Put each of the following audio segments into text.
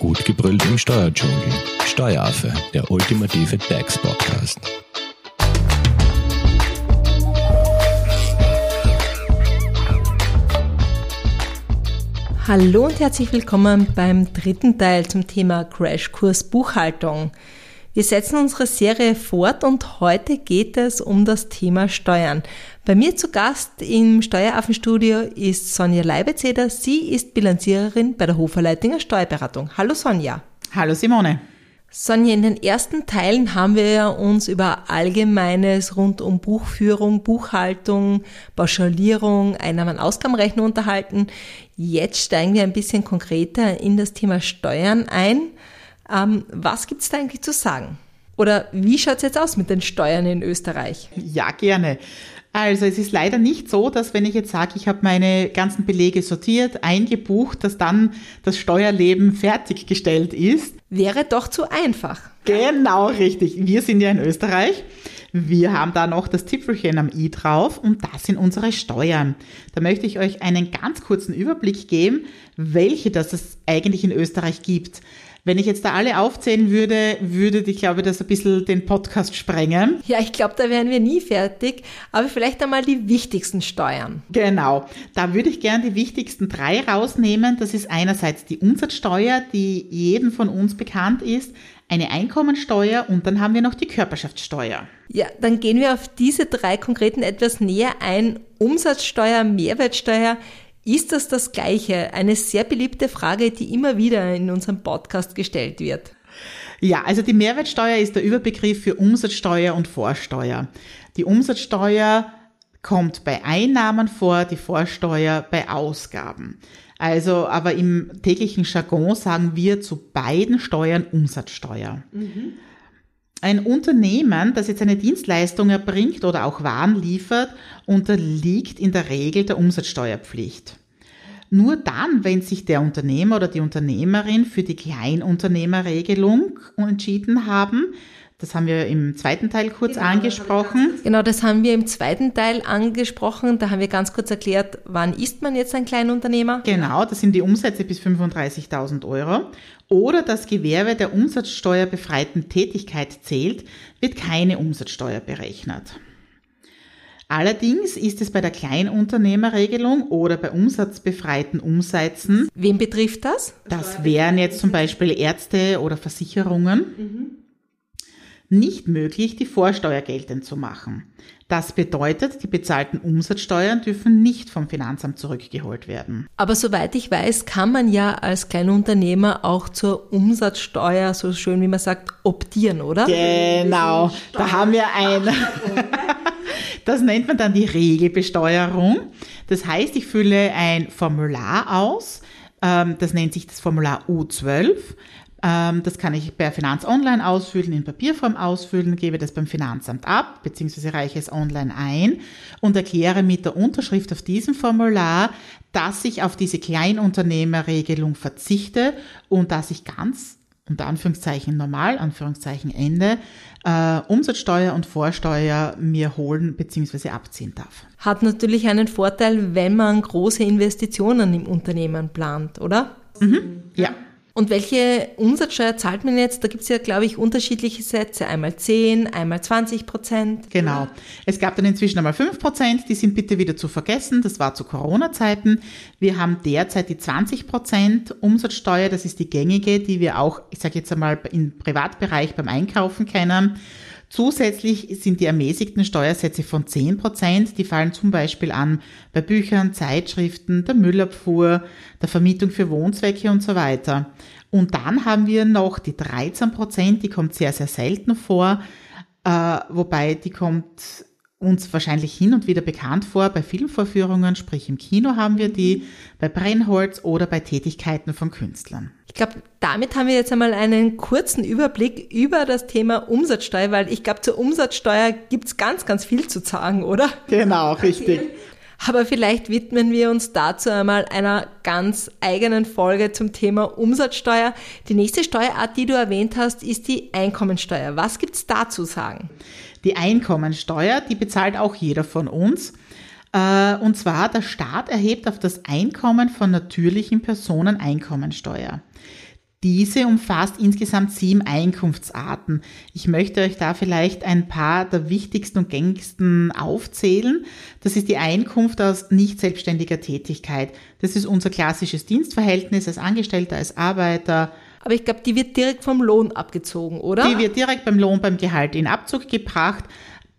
Gut gebrüllt im Steuerdschungel. Steueraffe, der ultimative DAX-Podcast. Hallo und herzlich willkommen beim dritten Teil zum Thema Crashkurs Buchhaltung. Wir setzen unsere Serie fort und heute geht es um das Thema Steuern. Bei mir zu Gast im Steueraffenstudio ist Sonja Leibezeder. Sie ist Bilanziererin bei der Hoferleitinger Steuerberatung. Hallo Sonja. Hallo Simone. Sonja, in den ersten Teilen haben wir uns über Allgemeines rund um Buchführung, Buchhaltung, Pauschalierung, Einnahmen- Ausgabenrechnung unterhalten. Jetzt steigen wir ein bisschen konkreter in das Thema Steuern ein. Ähm, was gibt's da eigentlich zu sagen? Oder wie schaut's jetzt aus mit den Steuern in Österreich? Ja, gerne. Also es ist leider nicht so, dass wenn ich jetzt sage, ich habe meine ganzen Belege sortiert, eingebucht, dass dann das Steuerleben fertiggestellt ist. Wäre doch zu einfach. Genau, richtig. Wir sind ja in Österreich. Wir haben da noch das Zipfelchen am i drauf und das sind unsere Steuern. Da möchte ich euch einen ganz kurzen Überblick geben, welche das es eigentlich in Österreich gibt. Wenn ich jetzt da alle aufzählen würde, würde ich glaube, das ein bisschen den Podcast sprengen. Ja, ich glaube, da wären wir nie fertig. Aber vielleicht einmal die wichtigsten Steuern. Genau. Da würde ich gerne die wichtigsten drei rausnehmen. Das ist einerseits die Umsatzsteuer, die jedem von uns bekannt ist, eine Einkommensteuer und dann haben wir noch die Körperschaftssteuer. Ja, dann gehen wir auf diese drei konkreten etwas näher ein. Umsatzsteuer, Mehrwertsteuer. Ist das das Gleiche? Eine sehr beliebte Frage, die immer wieder in unserem Podcast gestellt wird. Ja, also die Mehrwertsteuer ist der Überbegriff für Umsatzsteuer und Vorsteuer. Die Umsatzsteuer kommt bei Einnahmen vor, die Vorsteuer bei Ausgaben. Also, aber im täglichen Jargon sagen wir zu beiden Steuern Umsatzsteuer. Mhm. Ein Unternehmen, das jetzt eine Dienstleistung erbringt oder auch Waren liefert, unterliegt in der Regel der Umsatzsteuerpflicht. Nur dann, wenn sich der Unternehmer oder die Unternehmerin für die Kleinunternehmerregelung entschieden haben, das haben wir im zweiten Teil kurz genau, angesprochen. Das genau, das haben wir im zweiten Teil angesprochen. Da haben wir ganz kurz erklärt, wann ist man jetzt ein Kleinunternehmer? Genau, das sind die Umsätze bis 35.000 Euro. Oder das Gewerbe der umsatzsteuerbefreiten Tätigkeit zählt, wird keine Umsatzsteuer berechnet. Allerdings ist es bei der Kleinunternehmerregelung oder bei umsatzbefreiten Umsätzen. Wen betrifft das? Das wären jetzt zum Beispiel Ärzte oder Versicherungen. Mhm nicht möglich, die Vorsteuer geltend zu machen. Das bedeutet, die bezahlten Umsatzsteuern dürfen nicht vom Finanzamt zurückgeholt werden. Aber soweit ich weiß, kann man ja als Kleinunternehmer auch zur Umsatzsteuer, so schön wie man sagt, optieren, oder? Genau, da haben wir ein, das nennt man dann die Regelbesteuerung. Das heißt, ich fülle ein Formular aus, ähm, das nennt sich das Formular U12. Ähm, das kann ich per Finanz Online ausfüllen, in Papierform ausfüllen, gebe das beim Finanzamt ab, beziehungsweise reiche es online ein und erkläre mit der Unterschrift auf diesem Formular, dass ich auf diese Kleinunternehmerregelung verzichte und dass ich ganz unter Anführungszeichen normal, Anführungszeichen Ende, äh, Umsatzsteuer und Vorsteuer mir holen bzw. abziehen darf. Hat natürlich einen Vorteil, wenn man große Investitionen im Unternehmen plant, oder? Mhm, ja. Und welche Umsatzsteuer zahlt man jetzt? Da gibt es ja, glaube ich, unterschiedliche Sätze. Einmal 10, einmal 20 Prozent. Genau. Es gab dann inzwischen einmal 5 Prozent. Die sind bitte wieder zu vergessen. Das war zu Corona-Zeiten. Wir haben derzeit die 20 Prozent Umsatzsteuer. Das ist die gängige, die wir auch, ich sage jetzt einmal, im Privatbereich beim Einkaufen kennen. Zusätzlich sind die ermäßigten Steuersätze von 10 Prozent, die fallen zum Beispiel an bei Büchern, Zeitschriften, der Müllabfuhr, der Vermietung für Wohnzwecke und so weiter. Und dann haben wir noch die 13 Prozent, die kommt sehr, sehr selten vor, äh, wobei die kommt uns wahrscheinlich hin und wieder bekannt vor bei Filmvorführungen, sprich im Kino haben wir die, bei Brennholz oder bei Tätigkeiten von Künstlern. Ich glaube, damit haben wir jetzt einmal einen kurzen Überblick über das Thema Umsatzsteuer, weil ich glaube, zur Umsatzsteuer gibt's ganz, ganz viel zu sagen, oder? Genau, richtig. Aber vielleicht widmen wir uns dazu einmal einer ganz eigenen Folge zum Thema Umsatzsteuer. Die nächste Steuerart, die du erwähnt hast, ist die Einkommensteuer. Was gibt's da zu sagen? Die Einkommensteuer, die bezahlt auch jeder von uns. Äh, und zwar, der Staat erhebt auf das Einkommen von natürlichen Personen Einkommensteuer. Diese umfasst insgesamt sieben Einkunftsarten. Ich möchte euch da vielleicht ein paar der wichtigsten und gängigsten aufzählen. Das ist die Einkunft aus nicht selbstständiger Tätigkeit. Das ist unser klassisches Dienstverhältnis als Angestellter, als Arbeiter. Aber ich glaube, die wird direkt vom Lohn abgezogen, oder? Die wird direkt beim Lohn, beim Gehalt in Abzug gebracht.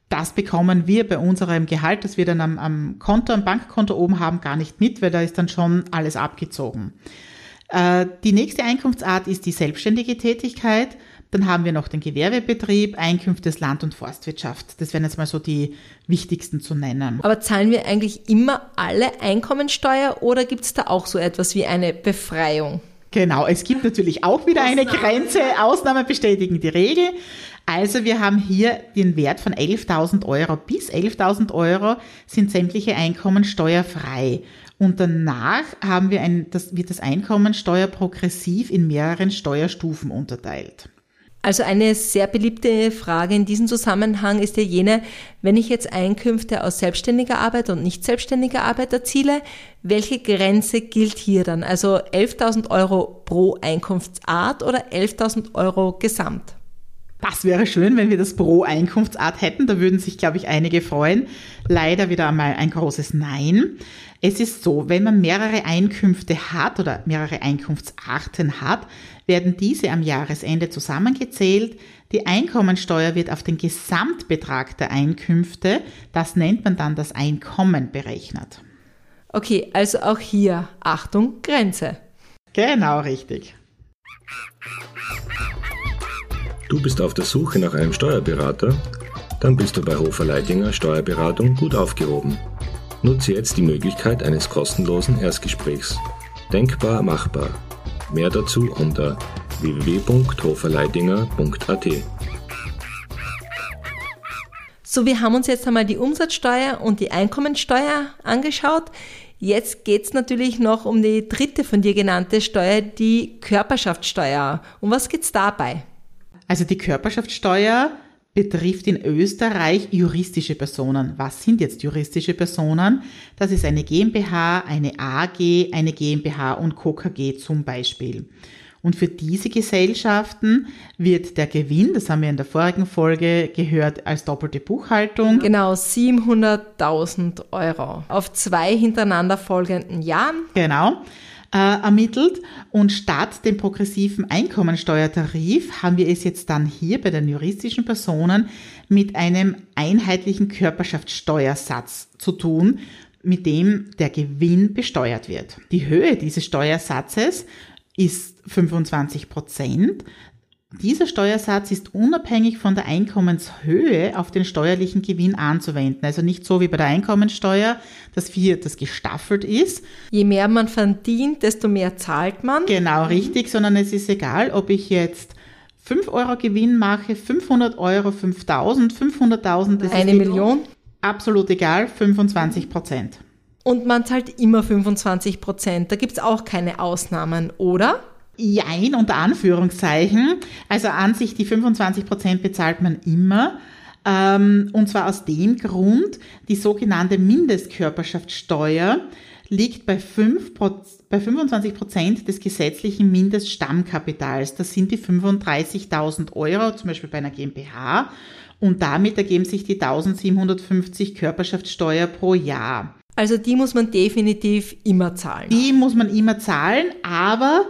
Das bekommen wir bei unserem Gehalt, das wir dann am, am Konto, am Bankkonto oben haben, gar nicht mit, weil da ist dann schon alles abgezogen. Äh, die nächste Einkunftsart ist die selbstständige Tätigkeit. Dann haben wir noch den Gewerbebetrieb, Einkünfte des Land- und Forstwirtschaft. Das wären jetzt mal so die wichtigsten zu nennen. Aber zahlen wir eigentlich immer alle Einkommensteuer oder gibt es da auch so etwas wie eine Befreiung? Genau, es gibt natürlich auch wieder eine Grenze. Ausnahmen bestätigen die Regel. Also wir haben hier den Wert von 11.000 Euro. Bis 11.000 Euro sind sämtliche Einkommen steuerfrei. Und danach haben wir ein, das wird das Einkommensteuer progressiv in mehreren Steuerstufen unterteilt. Also eine sehr beliebte Frage in diesem Zusammenhang ist ja jene, wenn ich jetzt Einkünfte aus selbstständiger Arbeit und nicht selbstständiger Arbeit erziele, welche Grenze gilt hier dann? Also 11.000 Euro pro Einkunftsart oder 11.000 Euro gesamt? Das wäre schön, wenn wir das pro Einkunftsart hätten. Da würden sich, glaube ich, einige freuen. Leider wieder einmal ein großes Nein. Es ist so, wenn man mehrere Einkünfte hat oder mehrere Einkunftsarten hat, werden diese am Jahresende zusammengezählt. Die Einkommensteuer wird auf den Gesamtbetrag der Einkünfte, das nennt man dann das Einkommen, berechnet. Okay, also auch hier Achtung, Grenze. Genau richtig. Du bist auf der Suche nach einem Steuerberater? Dann bist du bei Hofer Leidinger Steuerberatung gut aufgehoben. Nutze jetzt die Möglichkeit eines kostenlosen Erstgesprächs. Denkbar machbar. Mehr dazu unter www.hoferleidinger.at. So, wir haben uns jetzt einmal die Umsatzsteuer und die Einkommensteuer angeschaut. Jetzt geht's natürlich noch um die dritte von dir genannte Steuer, die Körperschaftssteuer. Um was geht's dabei? Also die Körperschaftssteuer betrifft in Österreich juristische Personen. Was sind jetzt juristische Personen? Das ist eine GmbH, eine AG, eine GmbH und KKG zum Beispiel. Und für diese Gesellschaften wird der Gewinn, das haben wir in der vorigen Folge gehört, als doppelte Buchhaltung. Genau, 700.000 Euro auf zwei hintereinander folgenden Jahren. Genau äh, ermittelt und statt dem progressiven Einkommensteuertarif haben wir es jetzt dann hier bei den juristischen Personen mit einem einheitlichen Körperschaftssteuersatz zu tun, mit dem der Gewinn besteuert wird. Die Höhe dieses Steuersatzes ist 25 Prozent. Dieser Steuersatz ist unabhängig von der Einkommenshöhe auf den steuerlichen Gewinn anzuwenden. Also nicht so wie bei der Einkommensteuer, dass hier das gestaffelt ist. Je mehr man verdient, desto mehr zahlt man. Genau, richtig, sondern es ist egal, ob ich jetzt 5 Euro Gewinn mache, 500 Euro, 5000, 500.000. Eine Million? Absolut egal, 25 Prozent. Und man zahlt immer 25 Prozent. Da gibt's auch keine Ausnahmen, oder? Jein, unter Anführungszeichen. Also an sich die 25 Prozent bezahlt man immer. Ähm, und zwar aus dem Grund, die sogenannte Mindestkörperschaftssteuer liegt bei, 5, bei 25 Prozent des gesetzlichen Mindeststammkapitals. Das sind die 35.000 Euro, zum Beispiel bei einer GmbH. Und damit ergeben sich die 1750 Körperschaftssteuer pro Jahr. Also die muss man definitiv immer zahlen. Die muss man immer zahlen, aber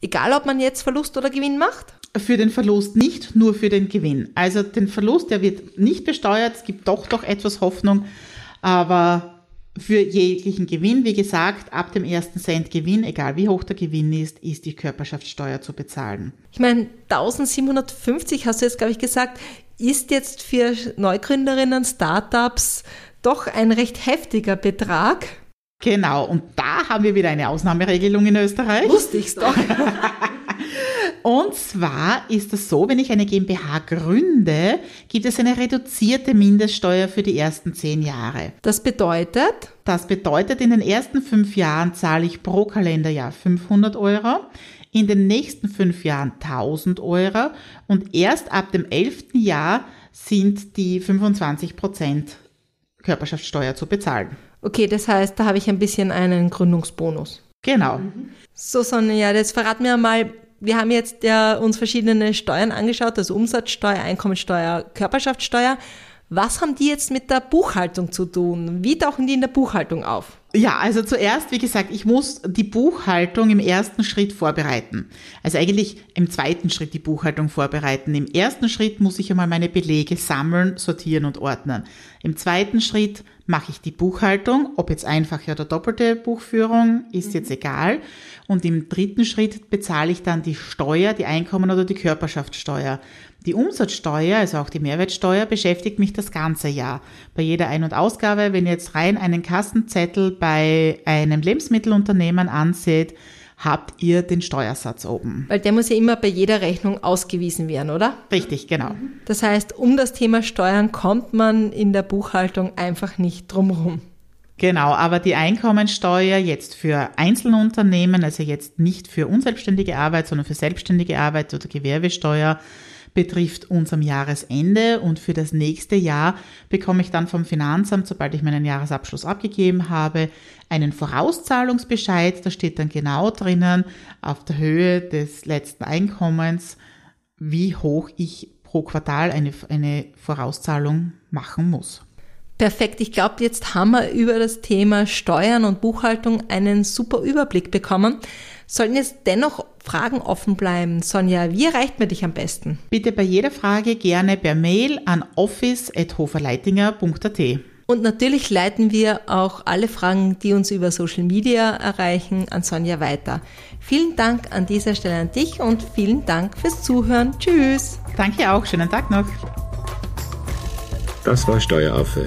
Egal, ob man jetzt Verlust oder Gewinn macht? Für den Verlust nicht, nur für den Gewinn. Also den Verlust, der wird nicht besteuert. Es gibt doch doch etwas Hoffnung, aber für jeglichen Gewinn, wie gesagt, ab dem ersten Cent Gewinn, egal wie hoch der Gewinn ist, ist die Körperschaftssteuer zu bezahlen. Ich meine, 1750 hast du jetzt, glaube ich, gesagt, ist jetzt für Neugründerinnen, Startups doch ein recht heftiger Betrag. Genau, und da haben wir wieder eine Ausnahmeregelung in Österreich. Wusste ich's doch. und zwar ist es so, wenn ich eine GmbH gründe, gibt es eine reduzierte Mindeststeuer für die ersten zehn Jahre. Das bedeutet? Das bedeutet, in den ersten fünf Jahren zahle ich pro Kalenderjahr 500 Euro, in den nächsten fünf Jahren 1000 Euro und erst ab dem elften Jahr sind die 25 Prozent Körperschaftssteuer zu bezahlen. Okay, das heißt, da habe ich ein bisschen einen Gründungsbonus. Genau. So, Sonja, jetzt verrat mir mal, wir haben jetzt ja uns verschiedene Steuern angeschaut, also Umsatzsteuer, Einkommensteuer, Körperschaftssteuer. Was haben die jetzt mit der Buchhaltung zu tun? Wie tauchen die in der Buchhaltung auf? Ja, also zuerst, wie gesagt, ich muss die Buchhaltung im ersten Schritt vorbereiten. Also eigentlich im zweiten Schritt die Buchhaltung vorbereiten. Im ersten Schritt muss ich einmal meine Belege sammeln, sortieren und ordnen. Im zweiten Schritt mache ich die Buchhaltung, ob jetzt einfache oder doppelte Buchführung, ist jetzt egal. Und im dritten Schritt bezahle ich dann die Steuer, die Einkommen- oder die Körperschaftssteuer. Die Umsatzsteuer, also auch die Mehrwertsteuer, beschäftigt mich das ganze Jahr. Bei jeder Ein- und Ausgabe, wenn ihr jetzt rein einen Kassenzettel bei einem Lebensmittelunternehmen anseht, habt ihr den Steuersatz oben. Weil der muss ja immer bei jeder Rechnung ausgewiesen werden, oder? Richtig, genau. Das heißt, um das Thema Steuern kommt man in der Buchhaltung einfach nicht drumherum. Genau, aber die Einkommensteuer jetzt für Einzelunternehmen, also jetzt nicht für unselbstständige Arbeit, sondern für selbstständige Arbeit oder Gewerbesteuer, betrifft uns am Jahresende und für das nächste Jahr bekomme ich dann vom Finanzamt, sobald ich meinen Jahresabschluss abgegeben habe, einen Vorauszahlungsbescheid. Da steht dann genau drinnen auf der Höhe des letzten Einkommens, wie hoch ich pro Quartal eine, eine Vorauszahlung machen muss. Perfekt. Ich glaube, jetzt haben wir über das Thema Steuern und Buchhaltung einen super Überblick bekommen. Sollten jetzt dennoch Fragen offen bleiben, Sonja, wie erreicht man dich am besten? Bitte bei jeder Frage gerne per Mail an office.hoferleitinger.at. Und natürlich leiten wir auch alle Fragen, die uns über Social Media erreichen, an Sonja weiter. Vielen Dank an dieser Stelle an dich und vielen Dank fürs Zuhören. Tschüss. Danke auch. Schönen Tag noch. Das war Steueraffe.